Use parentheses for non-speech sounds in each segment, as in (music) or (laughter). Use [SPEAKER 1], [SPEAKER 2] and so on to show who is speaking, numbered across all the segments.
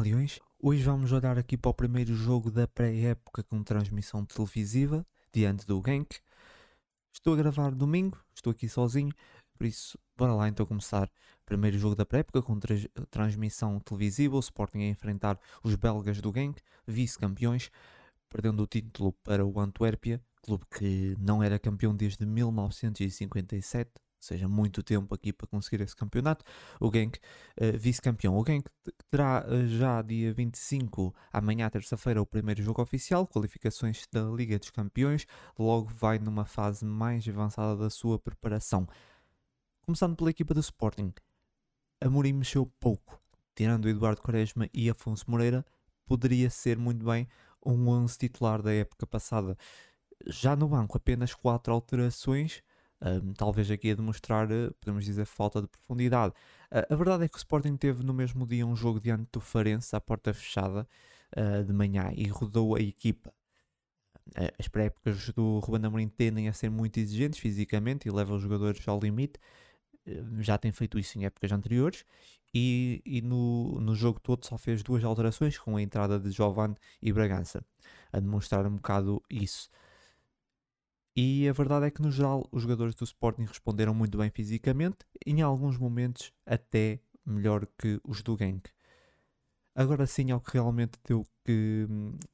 [SPEAKER 1] Leões! Hoje vamos olhar aqui para o primeiro jogo da pré-época com transmissão televisiva, diante do Genk. Estou a gravar domingo, estou aqui sozinho, por isso, bora lá então começar. Primeiro jogo da pré-época com tra transmissão televisiva, o Sporting a enfrentar os belgas do Genk, vice-campeões, perdendo o título para o Antuérpia, clube que não era campeão desde 1957 seja, muito tempo aqui para conseguir esse campeonato. O Genk, uh, vice-campeão. O Genk terá uh, já dia 25, amanhã, terça-feira, o primeiro jogo oficial, qualificações da Liga dos Campeões. Logo vai numa fase mais avançada da sua preparação. Começando pela equipa do Sporting, Amorim mexeu pouco. Tirando Eduardo Quaresma e Afonso Moreira, poderia ser muito bem um 11 titular da época passada. Já no banco, apenas 4 alterações um, talvez aqui a demonstrar, eh, podemos dizer, falta de profundidade. Uh, a verdade é que o Sporting teve no mesmo dia um jogo diante do Farense à porta fechada uh, de manhã e rodou a equipa. Uh, as pré-épocas do Ruben Amorim tendem a ser muito exigentes fisicamente e levam os jogadores ao limite. já tem feito isso em épocas anteriores e, e no, no jogo todo só fez duas alterações com a entrada de Giovanni e Bragança, a demonstrar um bocado isso. E a verdade é que, no geral, os jogadores do Sporting responderam muito bem fisicamente, em alguns momentos até melhor que os do Genk. Agora sim, ao que realmente deu, que,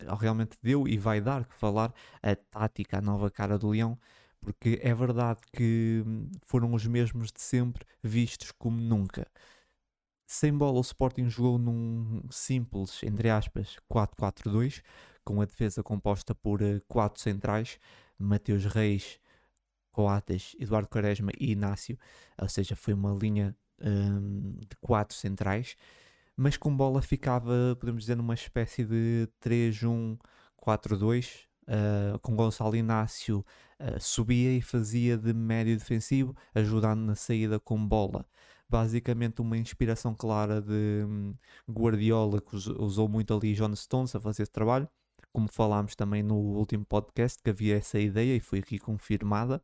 [SPEAKER 1] ao realmente deu e vai dar que falar, a tática, a nova cara do Leão, porque é verdade que foram os mesmos de sempre, vistos como nunca. Sem bola, o Sporting jogou num simples, entre aspas, 4-4-2, com a defesa composta por eh, quatro centrais, Mateus Reis, Coates, Eduardo Quaresma e Inácio, ou seja, foi uma linha um, de quatro centrais, mas com bola ficava, podemos dizer, numa espécie de 3-1-4-2, uh, com Gonçalo Inácio uh, subia e fazia de médio defensivo, ajudando na saída com bola. Basicamente, uma inspiração clara de um, Guardiola, que usou muito ali John Stones a fazer esse trabalho como falámos também no último podcast, que havia essa ideia e foi aqui confirmada.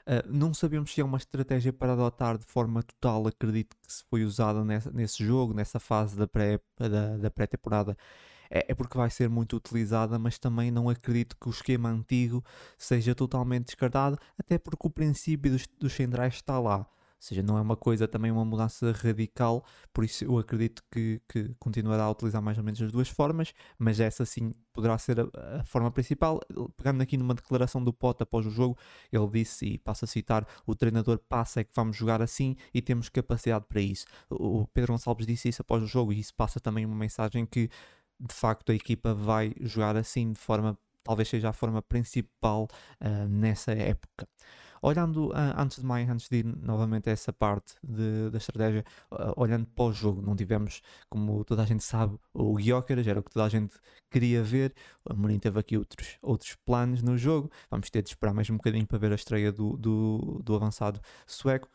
[SPEAKER 1] Uh, não sabemos se é uma estratégia para adotar de forma total, acredito que se foi usada nessa, nesse jogo, nessa fase da pré-temporada. Da, pré é, é, porque vai ser muito utilizada, mas também não acredito que o esquema antigo seja totalmente descartado, até porque o princípio dos, dos centrais está lá seja, não é uma coisa também uma mudança radical, por isso eu acredito que, que continuará a utilizar mais ou menos as duas formas, mas essa sim poderá ser a, a forma principal. Pegando aqui numa declaração do Pote após o jogo, ele disse, e passo a citar, o treinador passa é que vamos jogar assim e temos capacidade para isso. O Pedro Gonçalves disse isso após o jogo e isso passa também uma mensagem que de facto a equipa vai jogar assim de forma talvez seja a forma principal uh, nessa época. Olhando, uh, antes de mais, antes de ir novamente a essa parte de, da estratégia, uh, olhando para o jogo, não tivemos, como toda a gente sabe, o Gyökeres, era o que toda a gente queria ver. O Amorim teve aqui outros, outros planos no jogo. Vamos ter de esperar mais um bocadinho para ver a estreia do, do, do avançado sueco.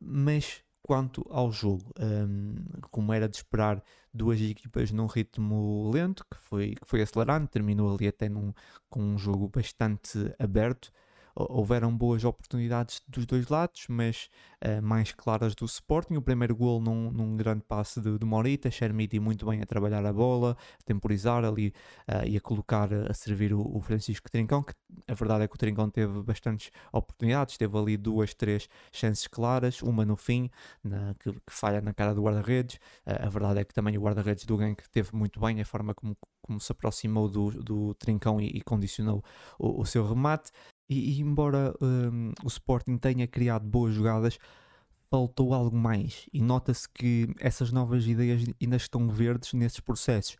[SPEAKER 1] Mas quanto ao jogo, um, como era de esperar, duas equipas num ritmo lento, que foi, que foi acelerando, terminou ali até num, com um jogo bastante aberto houveram boas oportunidades dos dois lados, mas uh, mais claras do Sporting. O primeiro gol num, num grande passe de, de Morita, Chermiti muito bem a trabalhar a bola, a temporizar ali uh, e a colocar, a servir o, o, Francisco Trincão, que a verdade é que o Trincão teve bastantes oportunidades, teve ali duas, três chances claras, uma no fim, na, que, que, falha na cara do guarda-redes. Uh, a verdade é que também o guarda-redes do Genk teve muito bem a forma como, como se aproximou do, do Trincão e, e condicionou o, o seu remate. E, e embora um, o Sporting tenha criado boas jogadas, faltou algo mais. E nota-se que essas novas ideias ainda estão verdes nesses processos.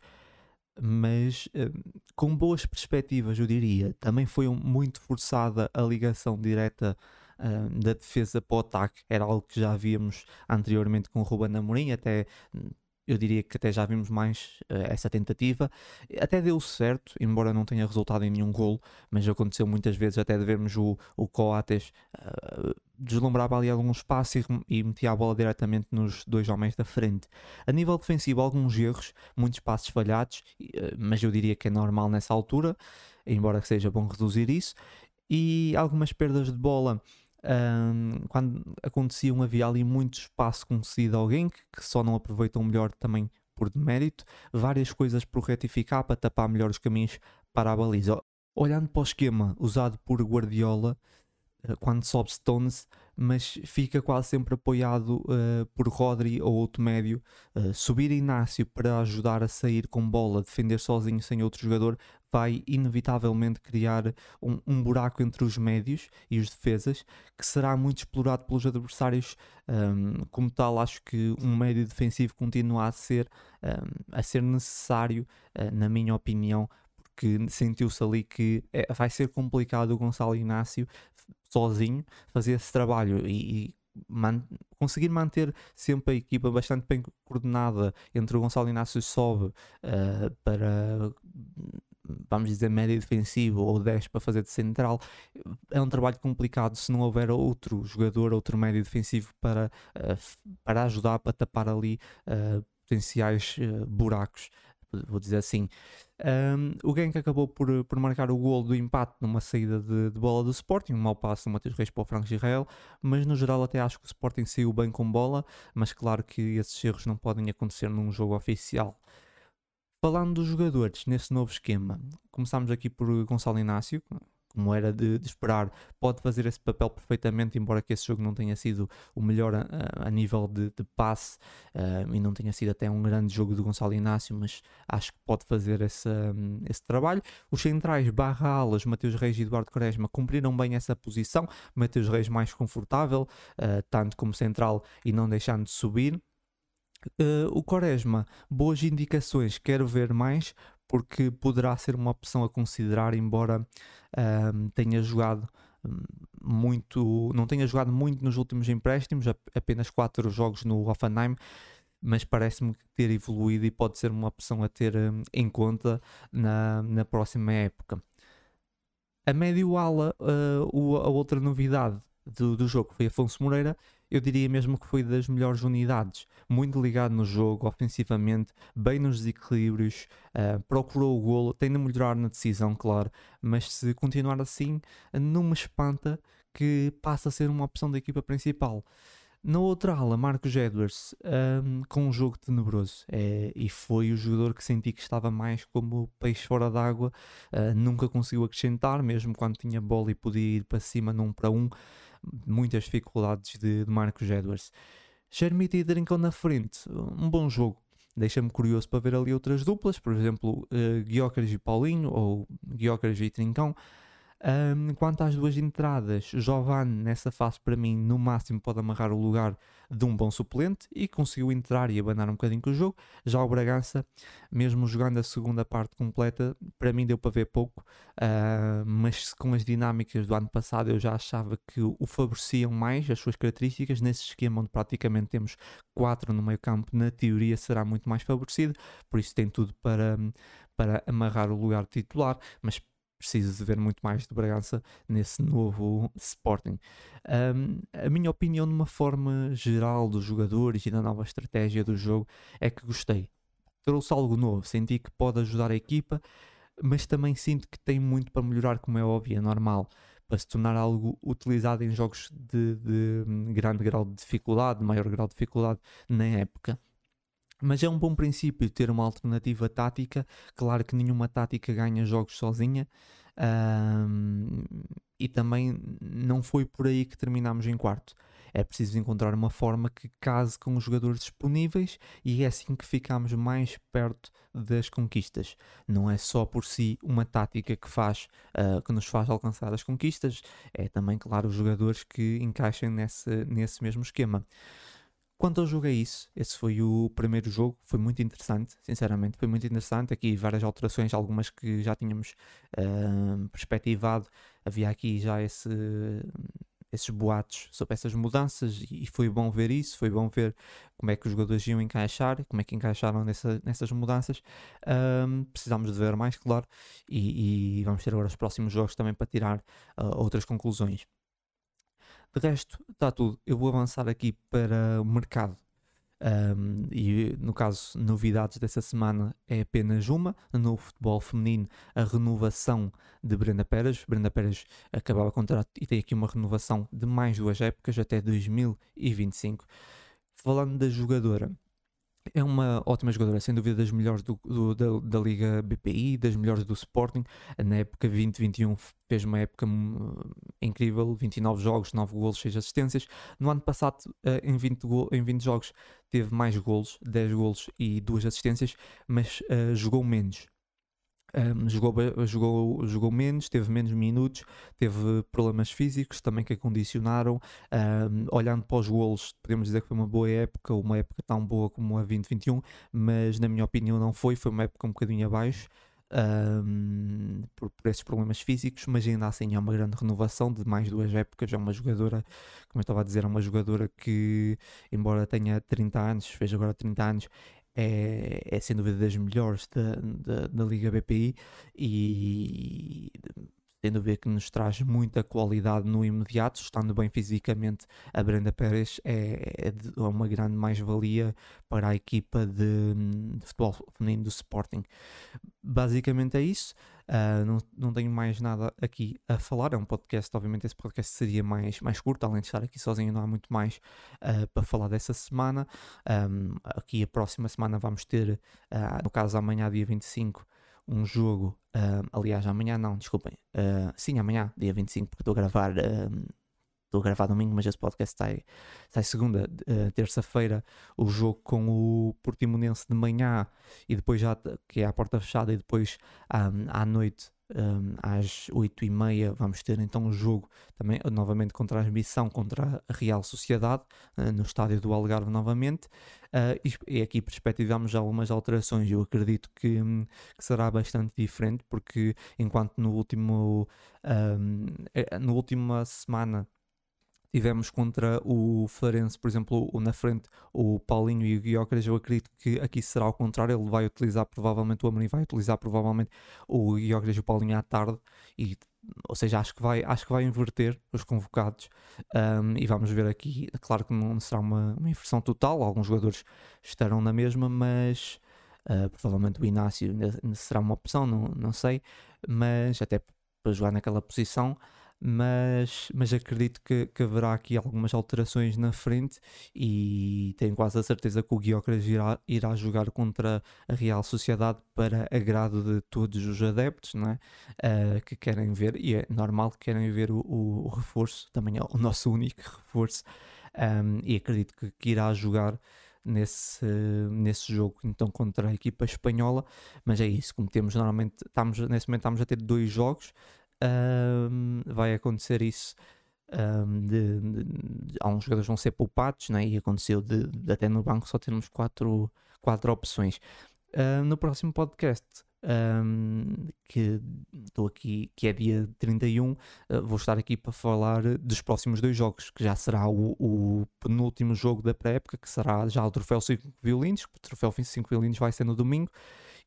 [SPEAKER 1] Mas um, com boas perspectivas, eu diria. Também foi muito forçada a ligação direta hum, da defesa para o ataque. Era algo que já víamos anteriormente com o Ruben Amorim, até hum, eu diria que até já vimos mais uh, essa tentativa. Até deu certo, embora não tenha resultado em nenhum golo, mas aconteceu muitas vezes até de vermos o, o Coates uh, deslumbrava ali algum espaço e, e, metia a bola diretamente nos dois homens da frente. A nível defensivo, alguns erros, muitos passos falhados, uh, mas eu diria que é normal nessa altura, embora seja bom reduzir isso. E algumas perdas de bola um, quando aconteciam havia ali muito espaço concedido a alguém que, que só não aproveitou melhor também por demérito, várias coisas por retificar para tapar melhor os caminhos para a baliza. Olhando para o esquema usado por Guardiola, quando sobe Stones, mas fica quase sempre apoiado uh, por Rodri ou outro médio. Uh, subir Inácio para ajudar a sair com bola, defender sozinho sem outro jogador, vai inevitavelmente criar um, um, buraco entre os médios e os defesas que será muito explorado pelos adversários. Um, como tal, acho que um médio defensivo continua a ser, um, a ser necessário, uh, na minha opinião, porque sentiu-se ali que é, vai ser complicado o Gonçalo Inácio sozinho fazer esse trabalho e, e man conseguir manter sempre a equipa bastante bem coordenada entre o Gonçalo Inácio sobe uh, para vamos dizer médio defensivo ou 10 para fazer de central é um trabalho complicado se não houver outro jogador, outro médio defensivo para, uh, para ajudar para tapar ali uh, potenciais buracos vou dizer assim. Um, o Genk acabou por, por marcar o gol do empate numa saída de, de bola do Sporting, um mau passo do Matheus Reis para o Franco Israel, mas no geral até acho que o Sporting saiu bem com bola, mas claro que esses erros não podem acontecer num jogo oficial. Falando dos jogadores nesse novo esquema, começamos aqui por Gonçalo Inácio, como era de, de, esperar, pode fazer esse papel perfeitamente, embora que esse jogo não tenha sido o melhor a, a nível de, de passe uh, e não tenha sido até um grande jogo do Gonçalo Inácio, mas acho que pode fazer esse, um, esse trabalho. Os centrais, barra alas, Mateus Reis e Eduardo Quaresma cumpriram bem essa posição, Mateus Reis mais confortável, uh, tanto como central e não deixando de subir. Uh, o Quaresma, boas indicações, quero ver mais, porque poderá ser uma opção a considerar, embora um, tenha jogado hum, muito, não tenha jogado muito nos últimos empréstimos, apenas 4 jogos no Hoffenheim, mas parece-me ter evoluído e pode ser uma opção a ter um, em conta na, na próxima época. A médio ala, uh, a outra novidade do, do jogo foi Afonso Moreira, eu diria mesmo que foi das melhores unidades. Muito ligado no jogo, ofensivamente, bem nos desequilíbrios, uh, procurou o golo, tem de melhorar na decisão, claro, mas se continuar assim, não me espanta que passe a ser uma opção da equipa principal. Na outra ala, Marcos Edwards, um, com um jogo tenebroso, é, e foi o jogador que senti que estava mais como peixe fora d'água, uh, nunca conseguiu acrescentar, mesmo quando tinha bola e podia ir para cima num para um muitas dificuldades de, de Marcos Edwards. E Drinkon na frente, um bom jogo. Deixa-me curioso para ver ali outras duplas, por exemplo, uh, e Paulinho ou Guiócaras e Trincão. Um, quanto às duas entradas, Giovanni nessa fase para mim no máximo pode amarrar o lugar de um bom suplente e conseguiu entrar e abanar um bocadinho com o jogo. Já o Bragança, mesmo jogando a segunda parte completa, para mim deu para ver pouco, uh, mas com as dinâmicas do ano passado eu já achava que o favoreciam mais as suas características. Nesse esquema onde praticamente temos quatro no meio campo, na teoria será muito mais favorecido, por isso tem tudo para, para amarrar o lugar titular, mas preciso de ver muito mais de Bragança nesse novo Sporting. Um, a minha opinião, de uma forma geral, dos jogadores e da nova estratégia do jogo, é que gostei. Trouxe algo novo, senti que pode ajudar a equipa, mas também sinto que tem muito para melhorar, como é óbvio, é normal, para se tornar algo utilizado em jogos de, de grande grau de dificuldade, maior grau de dificuldade na época. Mas é um bom princípio ter uma alternativa tática. Claro que nenhuma tática ganha jogos sozinha. Um, e também não foi por aí que terminámos em quarto. É preciso encontrar uma forma que case com os jogadores disponíveis e é assim que ficamos mais perto das conquistas. Não é só por si uma tática que faz uh, que nos faz alcançar as conquistas, é também, claro, os jogadores que encaixem nesse, nesse mesmo esquema. Quanto ao jogo é isso, esse foi o primeiro jogo, foi muito interessante, sinceramente, foi muito interessante. Aqui várias alterações, algumas que já tínhamos uh, perspectivado, havia aqui já esse, esses boatos sobre essas mudanças e foi bom ver isso, foi bom ver como é que os jogadores iam encaixar, como é que encaixaram nessa, nessas mudanças. Um, precisamos de ver mais, claro, e, e, vamos ter agora os próximos jogos também para tirar uh, outras conclusões. De resto, está tudo. Eu vou avançar aqui para o mercado. Um, e no caso, novidades dessa semana é apenas uma no futebol feminino, a renovação de Brenda Pérez. Brenda Pérez acabava o contrato e tem aqui uma renovação de mais duas épocas até 2025. Falando da jogadora, é uma ótima jogadora, sem dúvida das melhores do, do, da, da, Liga BPI, das melhores do Sporting. Na época 2021 fez uma época hum, incrível, 29 jogos, 9 golos, 6 assistências. No ano passado, uh, em, 20 em 20 jogos, teve mais golos, 10 golos e 2 assistências, mas uh, jogou menos. Um, jogou, jogou, jogou menos, teve menos minutos, teve problemas físicos também que a condicionaram. Um, olhando para os golos, podemos dizer que foi uma boa época, uma época tão boa como a 2021, mas na minha opinião não foi, foi uma época um bocadinho abaixo. Um, por, por, esses problemas físicos, mas ainda assim é uma grande renovação de mais duas épocas. É uma jogadora, como eu estava a dizer, é uma jogadora que, embora tenha 30 anos, fez agora 30 anos, é, é sem dúvida das melhores da, da, da Liga BPI e sem dúvida que nos traz muita qualidade no imediato, estando bem fisicamente, a Brenda Pérez é, é, é uma grande mais-valia para a equipa de, de, futebol feminino do Sporting. Basicamente é isso. Uh, não, não tenho mais nada aqui a falar. É um podcast, obviamente, esse podcast seria mais, mais curto, além de estar aqui sozinho, não há muito mais uh, para falar dessa semana. Um, aqui a próxima semana vamos ter, uh, no caso amanhã, dia 25 um jogo, uh, aliás, amanhã não, desculpem, uh, sim, amanhã, dia 25, porque estou a gravar, uh, estou a gravar domingo, mas esse podcast sai, sai segunda, uh, terça-feira, o jogo com o Portimonense de manhã e depois já, que é à porta fechada, e depois um, à noite um, às 8h30 vamos ter então o um jogo também novamente com transmissão contra a Real Sociedade uh, no estádio do Algarve novamente. Uh, e, e, aqui perspectivamos algumas alterações. Eu acredito que, que, será bastante diferente porque enquanto no último um, eh, no última semana tivemos contra o Farense, por exemplo, na frente, o Paulinho e o Guiocas, eu acredito que aqui será ao contrário, ele vai utilizar provavelmente, o Amorim vai utilizar provavelmente o Guiocas e o Paulinho à tarde, e, ou seja, acho que vai, acho que vai inverter os convocados, um, e vamos ver aqui, claro que não será uma, uma inversão total, alguns jogadores estarão na mesma, mas... Uh, provavelmente o Inácio será uma opção, não, não sei, mas até para jogar naquela posição, mas, mas acredito que, que haverá aqui algumas alterações na frente e tenho quase a certeza que o Guiocras irá, irá jogar contra a Real Sociedade para agrado de todos os adeptos não é? Uh, que querem ver, e é normal que querem ver o, o, o reforço, também é o nosso único reforço, um, e acredito que, que irá jogar nesse, nesse jogo então contra a equipa espanhola, mas é isso, como temos normalmente, estamos, nesse momento estamos a ter dois jogos, um, vai acontecer isso. Um, de, de, de, alguns jogadores vão ser poupados, né? e aconteceu de, até no banco só termos quatro, quatro opções. Uh, no próximo podcast, um, que estou aqui, que é dia 31, uh, vou estar aqui para falar dos próximos dois jogos, que já será o, o penúltimo jogo da pré-época, que será já o troféu 5 violinos, o troféu 5 violinos vai ser no domingo,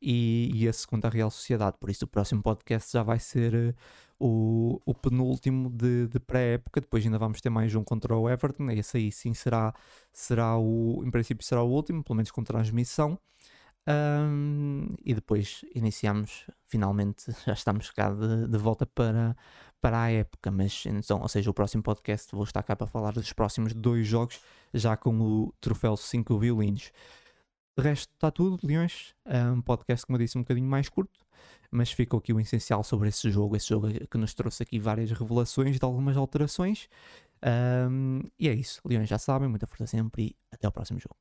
[SPEAKER 1] e, e a segunda Real Sociedade. Por isso, o próximo podcast já vai ser uh, o, o penúltimo de, de pré-época. Depois, ainda vamos ter mais um contra o Everton. Esse aí sim será, será o, em princípio, será o último, pelo menos com transmissão. Um, e depois iniciamos, finalmente, (laughs) já estamos cá de, de, volta para, para a época. Mas então, ou seja, o próximo podcast vou estar cá para falar dos próximos dois jogos, já com o troféu 5 violinos. De resto, está tudo, Leões. É um podcast, como eu disse, um bocadinho mais curto, mas ficou aqui o essencial sobre esse jogo. Esse jogo que nos trouxe aqui várias revelações de algumas alterações. Um, e é isso, Leões já sabem, muita força sempre e até o próximo jogo.